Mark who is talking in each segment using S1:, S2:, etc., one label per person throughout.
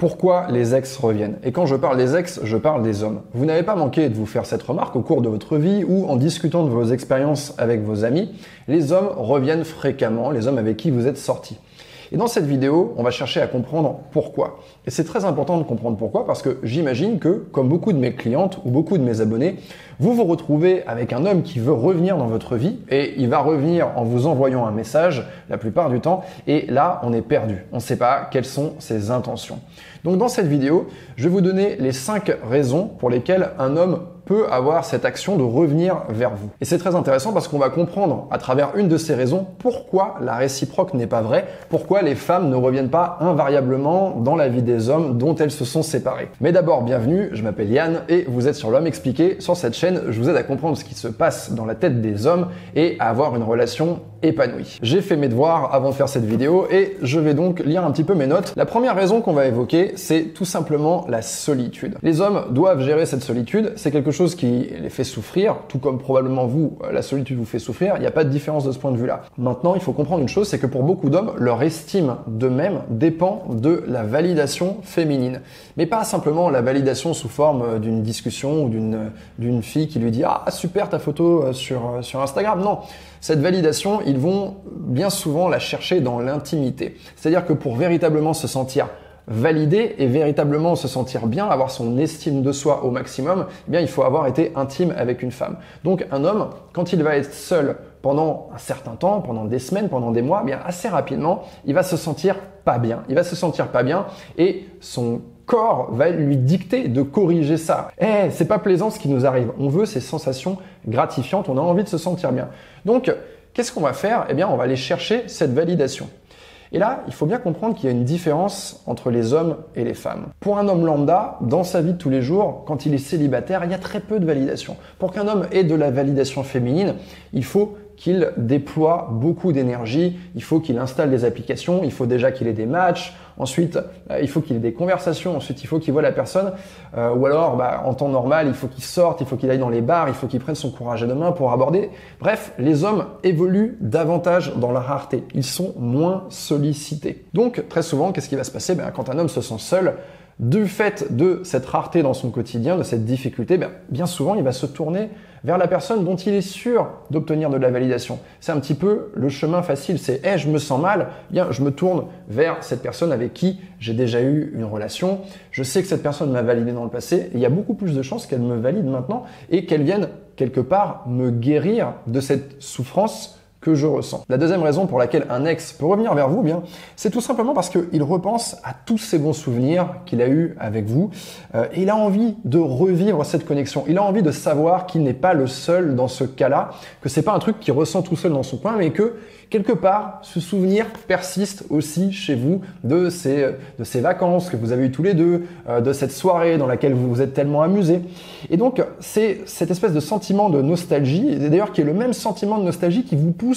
S1: Pourquoi les ex reviennent Et quand je parle des ex, je parle des hommes. Vous n'avez pas manqué de vous faire cette remarque au cours de votre vie ou en discutant de vos expériences avec vos amis. Les hommes reviennent fréquemment, les hommes avec qui vous êtes sortis. Et dans cette vidéo, on va chercher à comprendre pourquoi. Et c'est très important de comprendre pourquoi parce que j'imagine que, comme beaucoup de mes clientes ou beaucoup de mes abonnés, vous vous retrouvez avec un homme qui veut revenir dans votre vie et il va revenir en vous envoyant un message la plupart du temps et là, on est perdu. On ne sait pas quelles sont ses intentions. Donc dans cette vidéo, je vais vous donner les 5 raisons pour lesquelles un homme peut avoir cette action de revenir vers vous. Et c'est très intéressant parce qu'on va comprendre à travers une de ces raisons pourquoi la réciproque n'est pas vraie, pourquoi les femmes ne reviennent pas invariablement dans la vie des hommes dont elles se sont séparées. Mais d'abord, bienvenue, je m'appelle Yann et vous êtes sur l'homme expliqué. Sur cette chaîne, je vous aide à comprendre ce qui se passe dans la tête des hommes et à avoir une relation épanoui. J'ai fait mes devoirs avant de faire cette vidéo et je vais donc lire un petit peu mes notes. La première raison qu'on va évoquer, c'est tout simplement la solitude. Les hommes doivent gérer cette solitude, c'est quelque chose qui les fait souffrir, tout comme probablement vous, la solitude vous fait souffrir, il n'y a pas de différence de ce point de vue-là. Maintenant, il faut comprendre une chose, c'est que pour beaucoup d'hommes, leur estime d'eux-mêmes dépend de la validation féminine. Mais pas simplement la validation sous forme d'une discussion ou d'une, d'une fille qui lui dit « Ah, super ta photo sur, sur Instagram ». Non, cette validation, ils vont bien souvent la chercher dans l'intimité. C'est-à-dire que pour véritablement se sentir validé et véritablement se sentir bien, avoir son estime de soi au maximum, eh bien il faut avoir été intime avec une femme. Donc un homme, quand il va être seul pendant un certain temps, pendant des semaines, pendant des mois, eh bien assez rapidement, il va se sentir pas bien. Il va se sentir pas bien et son corps va lui dicter de corriger ça. Eh, c'est pas plaisant ce qui nous arrive. On veut ces sensations gratifiantes, on a envie de se sentir bien. Donc, qu'est-ce qu'on va faire? Eh bien, on va aller chercher cette validation. Et là, il faut bien comprendre qu'il y a une différence entre les hommes et les femmes. Pour un homme lambda, dans sa vie de tous les jours, quand il est célibataire, il y a très peu de validation. Pour qu'un homme ait de la validation féminine, il faut qu'il déploie beaucoup d'énergie, il faut qu'il installe des applications, il faut déjà qu'il ait des matchs, ensuite euh, il faut qu'il ait des conversations, ensuite il faut qu'il voit la personne, euh, ou alors bah, en temps normal il faut qu'il sorte, il faut qu'il aille dans les bars, il faut qu'il prenne son courage à deux mains pour aborder. Bref, les hommes évoluent davantage dans la rareté, ils sont moins sollicités. Donc très souvent, qu'est-ce qui va se passer? Ben, Quand un homme se sent seul, du fait de cette rareté dans son quotidien, de cette difficulté, ben, bien souvent il va se tourner vers la personne dont il est sûr d'obtenir de la validation. C'est un petit peu le chemin facile, c'est hey, je me sens mal, bien je me tourne vers cette personne avec qui j'ai déjà eu une relation, je sais que cette personne m'a validé dans le passé, il y a beaucoup plus de chances qu'elle me valide maintenant et qu'elle vienne quelque part me guérir de cette souffrance que je ressens. La deuxième raison pour laquelle un ex peut revenir vers vous, bien, c'est tout simplement parce qu'il repense à tous ces bons souvenirs qu'il a eus avec vous euh, et il a envie de revivre cette connexion. Il a envie de savoir qu'il n'est pas le seul dans ce cas-là, que c'est pas un truc qu'il ressent tout seul dans son coin, mais que quelque part, ce souvenir persiste aussi chez vous de ces, de ces vacances que vous avez eues tous les deux, euh, de cette soirée dans laquelle vous vous êtes tellement amusés. Et donc, c'est cette espèce de sentiment de nostalgie, et d'ailleurs qui est le même sentiment de nostalgie qui vous pousse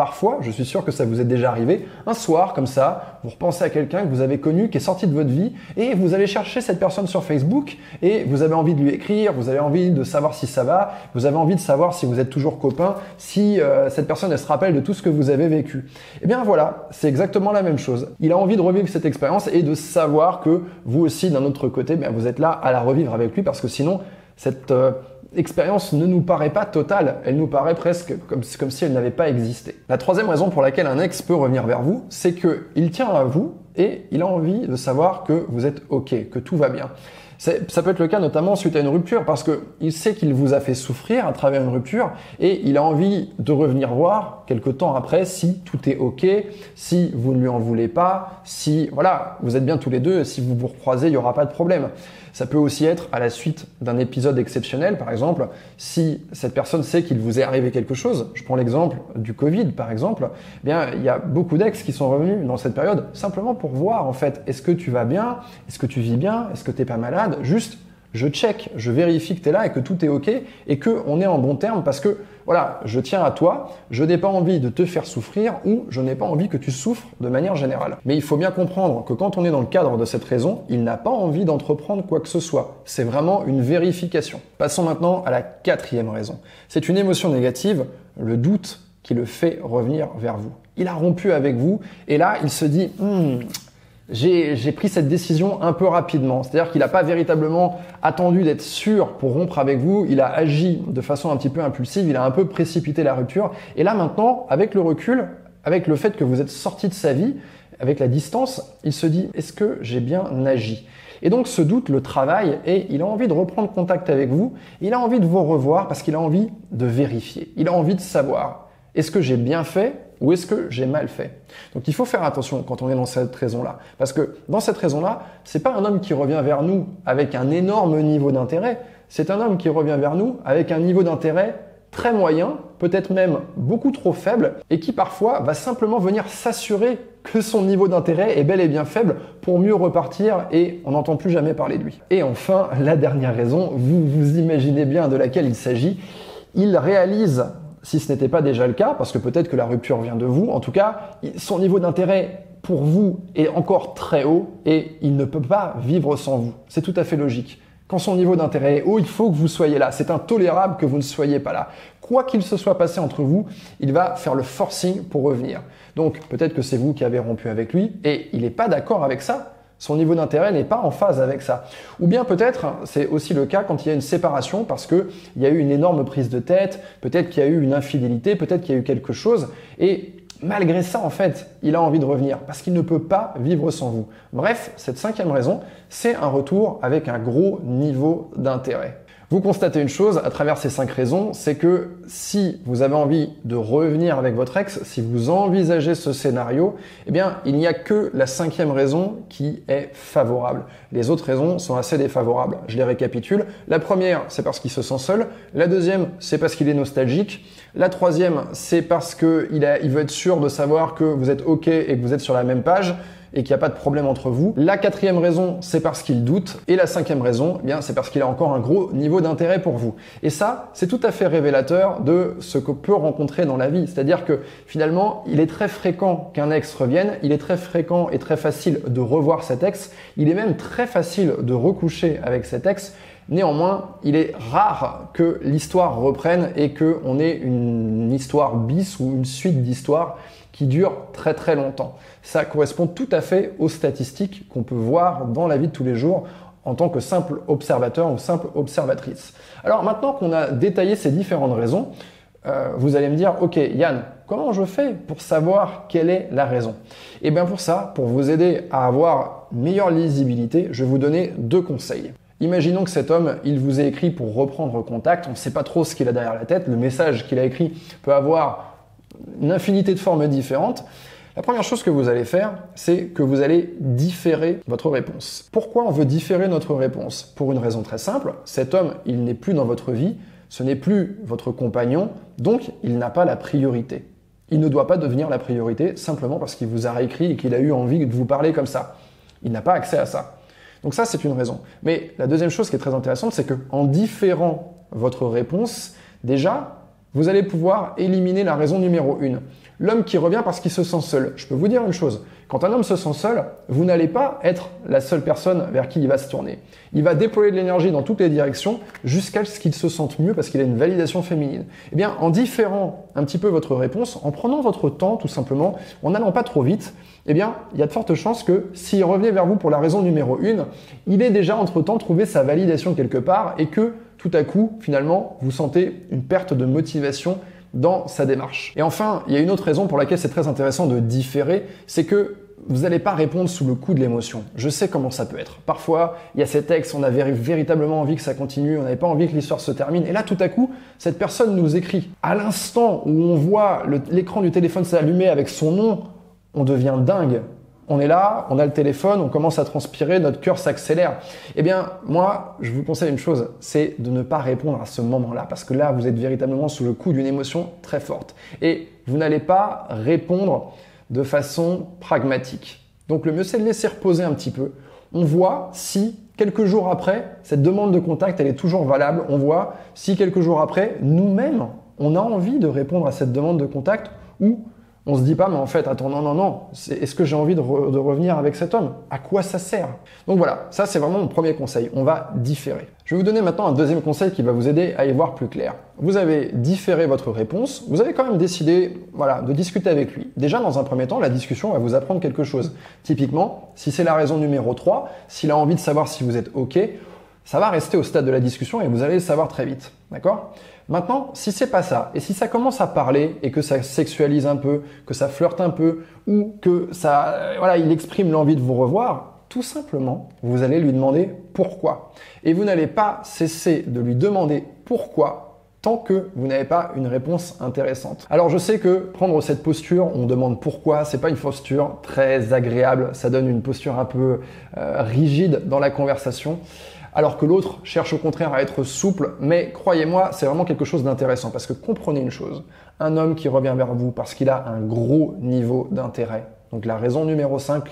S1: Parfois, je suis sûr que ça vous est déjà arrivé, un soir comme ça, vous repensez à quelqu'un que vous avez connu, qui est sorti de votre vie, et vous allez chercher cette personne sur Facebook, et vous avez envie de lui écrire, vous avez envie de savoir si ça va, vous avez envie de savoir si vous êtes toujours copain, si euh, cette personne elle se rappelle de tout ce que vous avez vécu. Eh bien voilà, c'est exactement la même chose. Il a envie de revivre cette expérience et de savoir que vous aussi, d'un autre côté, bien, vous êtes là à la revivre avec lui, parce que sinon, cette... Euh, expérience ne nous paraît pas totale, elle nous paraît presque comme, si elle n'avait pas existé. La troisième raison pour laquelle un ex peut revenir vers vous, c'est qu'il tient à vous et il a envie de savoir que vous êtes OK, que tout va bien. Ça peut être le cas notamment suite à une rupture parce qu'il sait qu'il vous a fait souffrir à travers une rupture et il a envie de revenir voir quelque temps après si tout est ok, si vous ne lui en voulez pas, si voilà, vous êtes bien tous les deux, si vous vous recroisez, il n'y aura pas de problème. Ça peut aussi être à la suite d'un épisode exceptionnel, par exemple, si cette personne sait qu'il vous est arrivé quelque chose. Je prends l'exemple du Covid, par exemple. Eh bien, il y a beaucoup d'ex qui sont revenus dans cette période simplement pour voir en fait, est-ce que tu vas bien, est-ce que tu vis bien, est-ce que tu n'es pas malade, juste je check, je vérifie que tu es là et que tout est OK et que on est en bon terme parce que voilà, je tiens à toi, je n'ai pas envie de te faire souffrir ou je n'ai pas envie que tu souffres de manière générale. Mais il faut bien comprendre que quand on est dans le cadre de cette raison, il n'a pas envie d'entreprendre quoi que ce soit. C'est vraiment une vérification. Passons maintenant à la quatrième raison. C'est une émotion négative, le doute qui le fait revenir vers vous. Il a rompu avec vous et là, il se dit, hmm, j'ai pris cette décision un peu rapidement. C'est-à-dire qu'il n'a pas véritablement attendu d'être sûr pour rompre avec vous. Il a agi de façon un petit peu impulsive. Il a un peu précipité la rupture. Et là maintenant, avec le recul, avec le fait que vous êtes sorti de sa vie, avec la distance, il se dit est-ce que j'ai bien agi? Et donc ce doute le travaille et il a envie de reprendre contact avec vous, il a envie de vous revoir parce qu'il a envie de vérifier, il a envie de savoir est-ce que j'ai bien fait ou est-ce que j'ai mal fait? Donc il faut faire attention quand on est dans cette raison-là. Parce que dans cette raison-là, c'est pas un homme qui revient vers nous avec un énorme niveau d'intérêt, c'est un homme qui revient vers nous avec un niveau d'intérêt très moyen, peut-être même beaucoup trop faible, et qui parfois va simplement venir s'assurer que son niveau d'intérêt est bel et bien faible pour mieux repartir et on n'entend plus jamais parler de lui. Et enfin, la dernière raison, vous vous imaginez bien de laquelle il s'agit, il réalise si ce n'était pas déjà le cas, parce que peut-être que la rupture vient de vous, en tout cas, son niveau d'intérêt pour vous est encore très haut et il ne peut pas vivre sans vous. C'est tout à fait logique. Quand son niveau d'intérêt est haut, il faut que vous soyez là. C'est intolérable que vous ne soyez pas là. Quoi qu'il se soit passé entre vous, il va faire le forcing pour revenir. Donc peut-être que c'est vous qui avez rompu avec lui et il n'est pas d'accord avec ça. Son niveau d'intérêt n'est pas en phase avec ça. Ou bien peut-être, c'est aussi le cas quand il y a une séparation parce qu'il y a eu une énorme prise de tête, peut-être qu'il y a eu une infidélité, peut-être qu'il y a eu quelque chose, et malgré ça, en fait, il a envie de revenir parce qu'il ne peut pas vivre sans vous. Bref, cette cinquième raison, c'est un retour avec un gros niveau d'intérêt. Vous constatez une chose à travers ces cinq raisons, c'est que si vous avez envie de revenir avec votre ex, si vous envisagez ce scénario, eh bien, il n'y a que la cinquième raison qui est favorable. Les autres raisons sont assez défavorables. Je les récapitule. La première, c'est parce qu'il se sent seul. La deuxième, c'est parce qu'il est nostalgique. La troisième, c'est parce qu'il il veut être sûr de savoir que vous êtes OK et que vous êtes sur la même page et qu'il n'y a pas de problème entre vous. La quatrième raison, c'est parce qu'il doute. Et la cinquième raison, eh bien, c'est parce qu'il a encore un gros niveau d'intérêt pour vous. Et ça, c'est tout à fait révélateur de ce qu'on peut rencontrer dans la vie. C'est-à-dire que finalement, il est très fréquent qu'un ex revienne. Il est très fréquent et très facile de revoir cet ex. Il est même très facile de recoucher avec cet ex. Néanmoins, il est rare que l'histoire reprenne et qu'on ait une histoire bis ou une suite d'histoires qui dure très très longtemps. Ça correspond tout à fait aux statistiques qu'on peut voir dans la vie de tous les jours en tant que simple observateur ou simple observatrice. Alors maintenant qu'on a détaillé ces différentes raisons, euh, vous allez me dire, ok Yann, comment je fais pour savoir quelle est la raison? Et eh bien pour ça, pour vous aider à avoir meilleure lisibilité, je vais vous donner deux conseils. Imaginons que cet homme, il vous a écrit pour reprendre contact, on ne sait pas trop ce qu'il a derrière la tête, le message qu'il a écrit peut avoir une infinité de formes différentes. La première chose que vous allez faire, c'est que vous allez différer votre réponse. Pourquoi on veut différer notre réponse? Pour une raison très simple, cet homme, il n'est plus dans votre vie, ce n'est plus votre compagnon, donc il n'a pas la priorité. Il ne doit pas devenir la priorité simplement parce qu'il vous a réécrit et qu'il a eu envie de vous parler comme ça. Il n'a pas accès à ça. Donc ça, c'est une raison. Mais la deuxième chose qui est très intéressante, c'est que en différant votre réponse, déjà, vous allez pouvoir éliminer la raison numéro 1. L'homme qui revient parce qu'il se sent seul. Je peux vous dire une chose, quand un homme se sent seul, vous n'allez pas être la seule personne vers qui il va se tourner. Il va déployer de l'énergie dans toutes les directions jusqu'à ce qu'il se sente mieux parce qu'il a une validation féminine. Eh bien, en différant un petit peu votre réponse, en prenant votre temps tout simplement, en n'allant pas trop vite, eh bien, il y a de fortes chances que s'il revenait vers vous pour la raison numéro 1, il ait déjà entre-temps trouvé sa validation quelque part et que tout à coup, finalement, vous sentez une perte de motivation dans sa démarche. Et enfin, il y a une autre raison pour laquelle c'est très intéressant de différer, c'est que vous n'allez pas répondre sous le coup de l'émotion. Je sais comment ça peut être. Parfois, il y a ces textes, on avait véritablement envie que ça continue, on n'avait pas envie que l'histoire se termine. Et là, tout à coup, cette personne nous écrit. À l'instant où on voit l'écran du téléphone s'allumer avec son nom, on devient dingue on est là, on a le téléphone, on commence à transpirer, notre cœur s'accélère. Eh bien, moi, je vous conseille une chose, c'est de ne pas répondre à ce moment-là, parce que là, vous êtes véritablement sous le coup d'une émotion très forte. Et vous n'allez pas répondre de façon pragmatique. Donc le mieux, c'est de laisser reposer un petit peu. On voit si quelques jours après, cette demande de contact, elle est toujours valable. On voit si quelques jours après, nous-mêmes, on a envie de répondre à cette demande de contact ou On se dit pas, mais en fait, attends, non, non, non, est-ce que j'ai envie de, revenir avec cet homme? À quoi ça sert? Donc voilà, ça c'est vraiment mon premier conseil. On va différer. Je vais vous donner maintenant un deuxième conseil qui va vous aider à y voir plus clair. Vous avez différé votre réponse, vous avez quand même décidé voilà, de discuter avec lui. Déjà, dans un premier temps, la discussion va vous apprendre quelque chose. Typiquement, si c'est la raison numéro 3, s'il a envie de savoir si vous êtes OK, ça va rester au stade de la discussion et vous allez le savoir très vite. D'accord? Maintenant, si c'est pas ça, et si ça commence à parler et que ça sexualise un peu, que ça flirte un peu, ou que ça, euh, voilà, il exprime l'envie de vous revoir, tout simplement, vous allez lui demander pourquoi. Et vous n'allez pas cesser de lui demander pourquoi tant que vous n'avez pas une réponse intéressante. Alors je sais que prendre cette posture, on demande pourquoi, c'est pas une posture très agréable, ça donne une posture un peu euh, rigide dans la conversation alors que l'autre cherche au contraire à être souple, mais croyez-moi, c'est vraiment quelque chose d'intéressant, parce que comprenez une chose, un homme qui revient vers vous parce qu'il a un gros niveau d'intérêt, donc la raison numéro 5,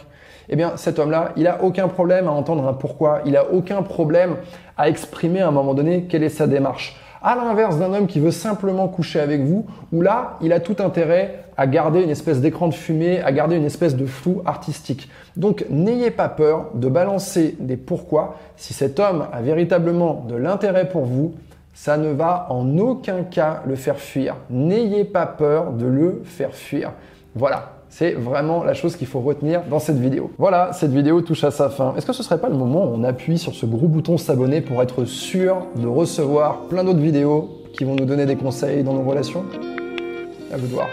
S1: eh bien cet homme-là, il n'a aucun problème à entendre un pourquoi, il n'a aucun problème à exprimer à un moment donné quelle est sa démarche. À l'inverse d'un homme qui veut simplement coucher avec vous, où là, il a tout intérêt à garder une espèce d'écran de fumée, à garder une espèce de flou artistique. Donc n'ayez pas peur de balancer des pourquoi. Si cet homme a véritablement de l'intérêt pour vous, ça ne va en aucun cas le faire fuir. N'ayez pas peur de le faire fuir. Voilà, c'est vraiment la chose qu'il faut retenir dans cette vidéo. Voilà, cette vidéo touche à sa fin. Est-ce que ce serait pas le moment où on appuie sur ce gros bouton s'abonner pour être sûr de recevoir plein d'autres vidéos qui vont nous donner des conseils dans nos relations? À vous de voir.